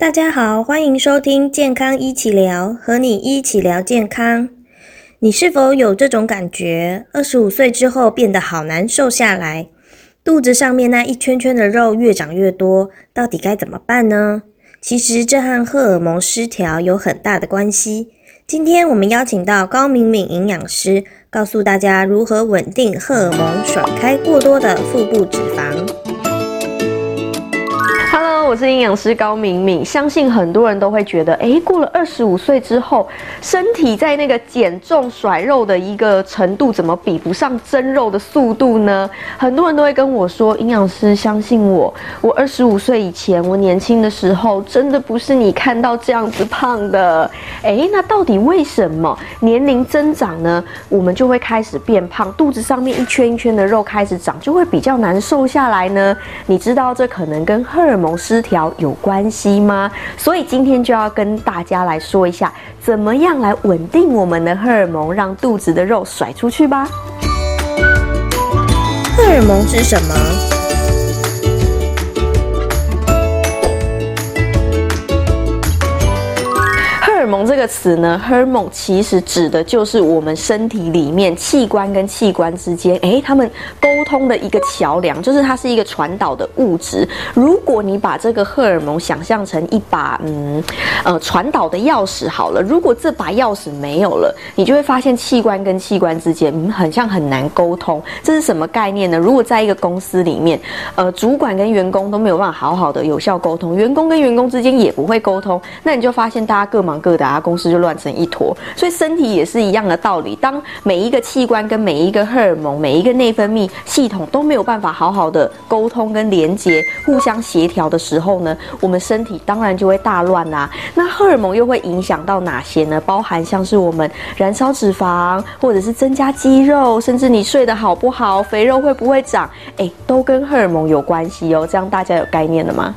大家好，欢迎收听健康一起聊，和你一起聊健康。你是否有这种感觉？二十五岁之后变得好难瘦下来，肚子上面那一圈圈的肉越长越多，到底该怎么办呢？其实这和荷尔蒙失调有很大的关系。今天我们邀请到高敏敏营养师，告诉大家如何稳定荷尔蒙，甩开过多的腹部脂肪。我是营养师高敏敏，相信很多人都会觉得，哎，过了二十五岁之后，身体在那个减重甩肉的一个程度，怎么比不上增肉的速度呢？很多人都会跟我说，营养师相信我，我二十五岁以前，我年轻的时候，真的不是你看到这样子胖的。哎，那到底为什么年龄增长呢，我们就会开始变胖，肚子上面一圈一圈的肉开始长，就会比较难瘦下来呢？你知道这可能跟荷尔蒙失条有关系吗？所以今天就要跟大家来说一下，怎么样来稳定我们的荷尔蒙，让肚子的肉甩出去吧。荷尔蒙是什么？这个词呢，hormone 其实指的就是我们身体里面器官跟器官之间，哎，他们沟通的一个桥梁，就是它是一个传导的物质。如果你把这个荷尔蒙想象成一把，嗯，呃，传导的钥匙好了，如果这把钥匙没有了，你就会发现器官跟器官之间，嗯，很像很难沟通。这是什么概念呢？如果在一个公司里面，呃，主管跟员工都没有办法好好的有效沟通，员工跟员工之间也不会沟通，那你就发现大家各忙各。的家公司就乱成一坨，所以身体也是一样的道理。当每一个器官跟每一个荷尔蒙、每一个内分泌系统都没有办法好好的沟通跟连接、互相协调的时候呢，我们身体当然就会大乱啦。那荷尔蒙又会影响到哪些呢？包含像是我们燃烧脂肪，或者是增加肌肉，甚至你睡得好不好，肥肉会不会长，哎，都跟荷尔蒙有关系哦。这样大家有概念了吗？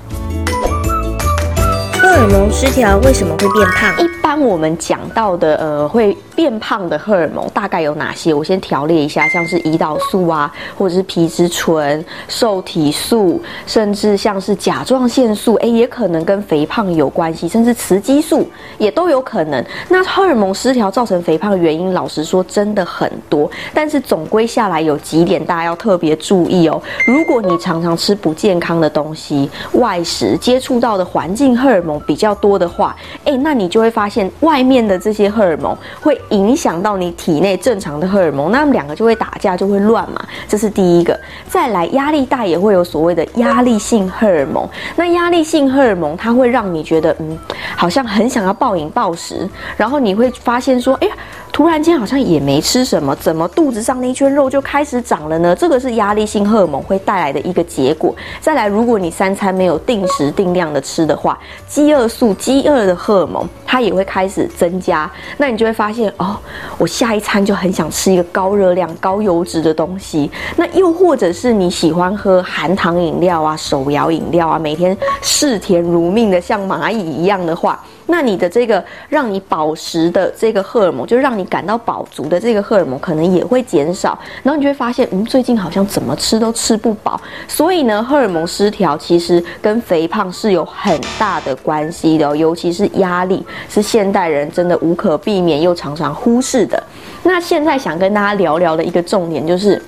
荷尔蒙失调为什么会变胖？一般我们讲到的，呃，会。变胖的荷尔蒙大概有哪些？我先条列一下，像是胰岛素啊，或者是皮质醇、受体素，甚至像是甲状腺素，哎，也可能跟肥胖有关系，甚至雌激素也都有可能。那荷尔蒙失调造成肥胖的原因，老实说真的很多，但是总归下来有几点大家要特别注意哦。如果你常常吃不健康的东西、外食，接触到的环境荷尔蒙比比较多的话，诶，那你就会发现外面的这些荷尔蒙会。影响到你体内正常的荷尔蒙，那两个就会打架，就会乱嘛。这是第一个。再来，压力大也会有所谓的压力性荷尔蒙。那压力性荷尔蒙，它会让你觉得，嗯，好像很想要暴饮暴食，然后你会发现说，哎呀。突然间好像也没吃什么，怎么肚子上那一圈肉就开始长了呢？这个是压力性荷尔蒙会带来的一个结果。再来，如果你三餐没有定时定量的吃的话，饥饿素、饥饿的荷尔蒙它也会开始增加。那你就会发现哦，我下一餐就很想吃一个高热量、高油脂的东西。那又或者是你喜欢喝含糖饮料啊、手摇饮料啊，每天嗜甜如命的像蚂蚁一样的话。那你的这个让你饱食的这个荷尔蒙，就让你感到饱足的这个荷尔蒙，可能也会减少。然后你就会发现，嗯，最近好像怎么吃都吃不饱。所以呢，荷尔蒙失调其实跟肥胖是有很大的关系的，尤其是压力，是现代人真的无可避免又常常忽视的。那现在想跟大家聊聊的一个重点就是。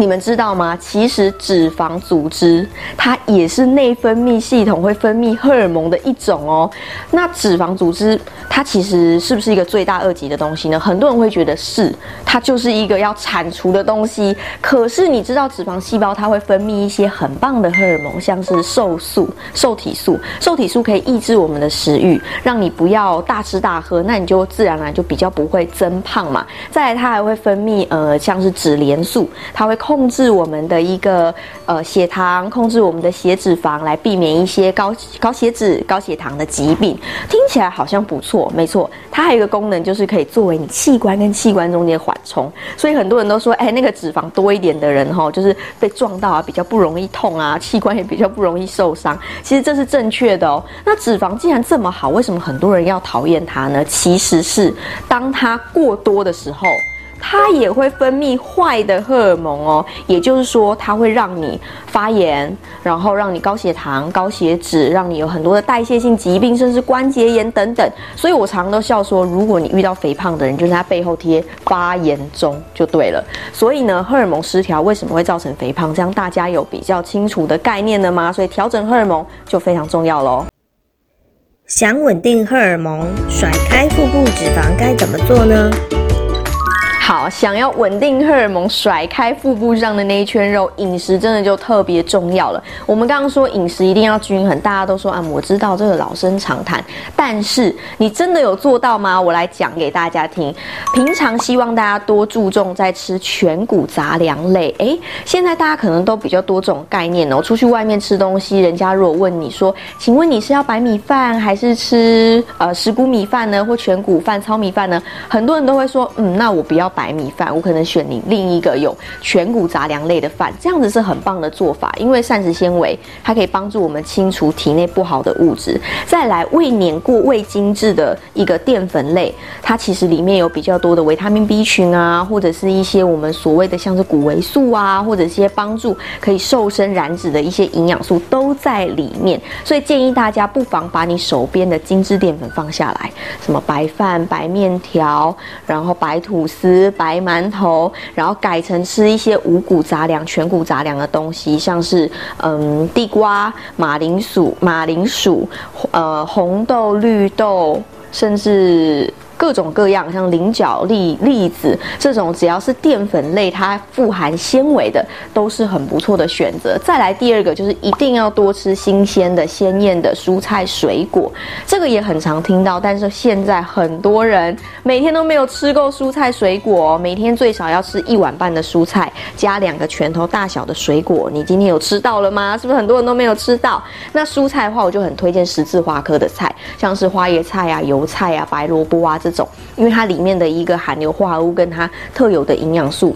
你们知道吗？其实脂肪组织它也是内分泌系统会分泌荷尔蒙的一种哦。那脂肪组织它其实是不是一个罪大恶极的东西呢？很多人会觉得是，它就是一个要铲除的东西。可是你知道，脂肪细胞它会分泌一些很棒的荷尔蒙，像是瘦素、瘦体素。瘦体素可以抑制我们的食欲，让你不要大吃大喝，那你就自然而然就比较不会增胖嘛。再来，它还会分泌呃，像是脂联素，它会。控制我们的一个呃血糖，控制我们的血脂肪，来避免一些高高血脂、高血糖的疾病。听起来好像不错，没错。它还有一个功能，就是可以作为你器官跟器官中间缓冲。所以很多人都说，哎，那个脂肪多一点的人哈，就是被撞到啊，比较不容易痛啊，器官也比较不容易受伤。其实这是正确的哦。那脂肪既然这么好，为什么很多人要讨厌它呢？其实是当它过多的时候。它也会分泌坏的荷尔蒙哦，也就是说，它会让你发炎，然后让你高血糖、高血脂，让你有很多的代谢性疾病，甚至关节炎等等。所以我常常都笑说，如果你遇到肥胖的人，就在他背后贴发炎中就对了。所以呢，荷尔蒙失调为什么会造成肥胖？这样大家有比较清楚的概念了吗？所以调整荷尔蒙就非常重要喽。想稳定荷尔蒙，甩开腹部脂肪该怎么做呢？好，想要稳定荷尔蒙，甩开腹部上的那一圈肉，饮食真的就特别重要了。我们刚刚说饮食一定要均衡，大家都说啊，我知道这个老生常谈，但是你真的有做到吗？我来讲给大家听。平常希望大家多注重在吃全谷杂粮类。诶，现在大家可能都比较多这种概念哦。出去外面吃东西，人家如果问你说，请问你是要白米饭还是吃呃石谷米饭呢，或全谷饭、糙米饭呢？很多人都会说，嗯，那我不要。白米饭，我可能选你另一个有全谷杂粮类的饭，这样子是很棒的做法，因为膳食纤维它可以帮助我们清除体内不好的物质。再来，未碾过、未精制的一个淀粉类，它其实里面有比较多的维他命 B 群啊，或者是一些我们所谓的像是谷维素啊，或者一些帮助可以瘦身燃脂的一些营养素都在里面。所以建议大家不妨把你手边的精致淀粉放下来，什么白饭、白面条，然后白吐司。白馒头，然后改成吃一些五谷杂粮、全谷杂粮的东西，像是嗯地瓜、马铃薯、马铃薯，呃红豆、绿豆，甚至。各种各样，像菱角、栗栗子这种，只要是淀粉类，它富含纤维的，都是很不错的选择。再来第二个，就是一定要多吃新鲜的、鲜艳的蔬菜水果。这个也很常听到，但是现在很多人每天都没有吃够蔬菜水果，每天最少要吃一碗半的蔬菜，加两个拳头大小的水果。你今天有吃到了吗？是不是很多人都没有吃到？那蔬菜的话，我就很推荐十字花科的菜，像是花椰菜啊、油菜啊、白萝卜啊。这这种，因为它里面的一个含硫化合物跟它特有的营养素。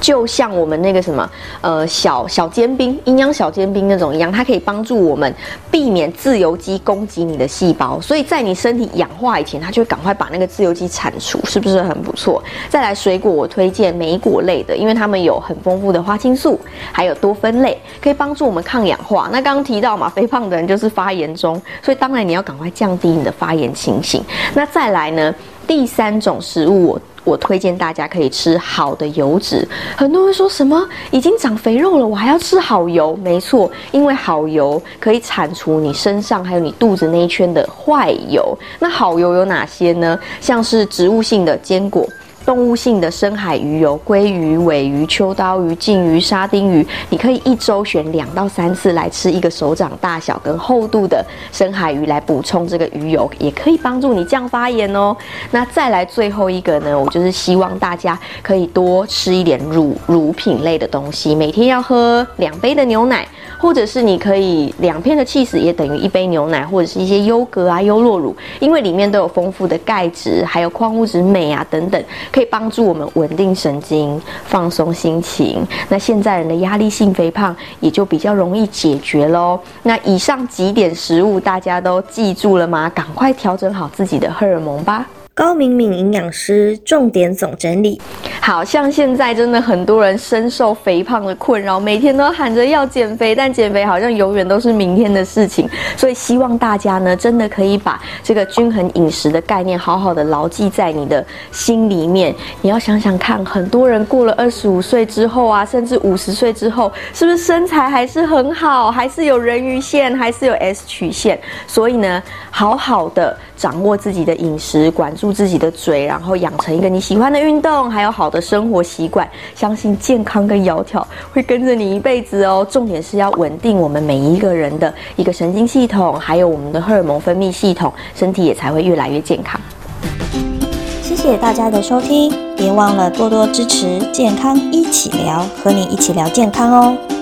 就像我们那个什么，呃，小小尖兵、营养小尖兵那种一样，它可以帮助我们避免自由基攻击你的细胞，所以在你身体氧化以前，它就会赶快把那个自由基铲除，是不是很不错？再来水果，我推荐莓果类的，因为它们有很丰富的花青素，还有多酚类，可以帮助我们抗氧化。那刚刚提到嘛，肥胖的人就是发炎中，所以当然你要赶快降低你的发炎情形。那再来呢，第三种食物。我推荐大家可以吃好的油脂。很多人说什么已经长肥肉了，我还要吃好油？没错，因为好油可以铲除你身上还有你肚子那一圈的坏油。那好油有哪些呢？像是植物性的坚果。动物性的深海鱼油，鲑鱼、尾鱼、秋刀鱼、鲭鱼、沙丁鱼，你可以一周选两到三次来吃一个手掌大小跟厚度的深海鱼来补充这个鱼油，也可以帮助你降发炎哦。那再来最后一个呢，我就是希望大家可以多吃一点乳乳品类的东西，每天要喝两杯的牛奶。或者是你可以两片的 cheese 也等于一杯牛奶，或者是一些优格啊、优酪乳，因为里面都有丰富的钙质，还有矿物质镁啊等等，可以帮助我们稳定神经、放松心情。那现在人的压力性肥胖也就比较容易解决喽。那以上几点食物大家都记住了吗？赶快调整好自己的荷尔蒙吧。高敏敏营养师重点总整理。好像现在真的很多人深受肥胖的困扰，每天都喊着要减肥，但减肥好像永远都是明天的事情。所以希望大家呢，真的可以把这个均衡饮食的概念好好的牢记在你的心里面。你要想想看，很多人过了二十五岁之后啊，甚至五十岁之后，是不是身材还是很好，还是有人鱼线，还是有 S 曲线？所以呢，好好的掌握自己的饮食，管住自己的嘴，然后养成一个你喜欢的运动，还有好的。生活习惯，相信健康跟窈窕会跟着你一辈子哦。重点是要稳定我们每一个人的一个神经系统，还有我们的荷尔蒙分泌系统，身体也才会越来越健康。谢谢大家的收听，别忘了多多支持健康一起聊，和你一起聊健康哦。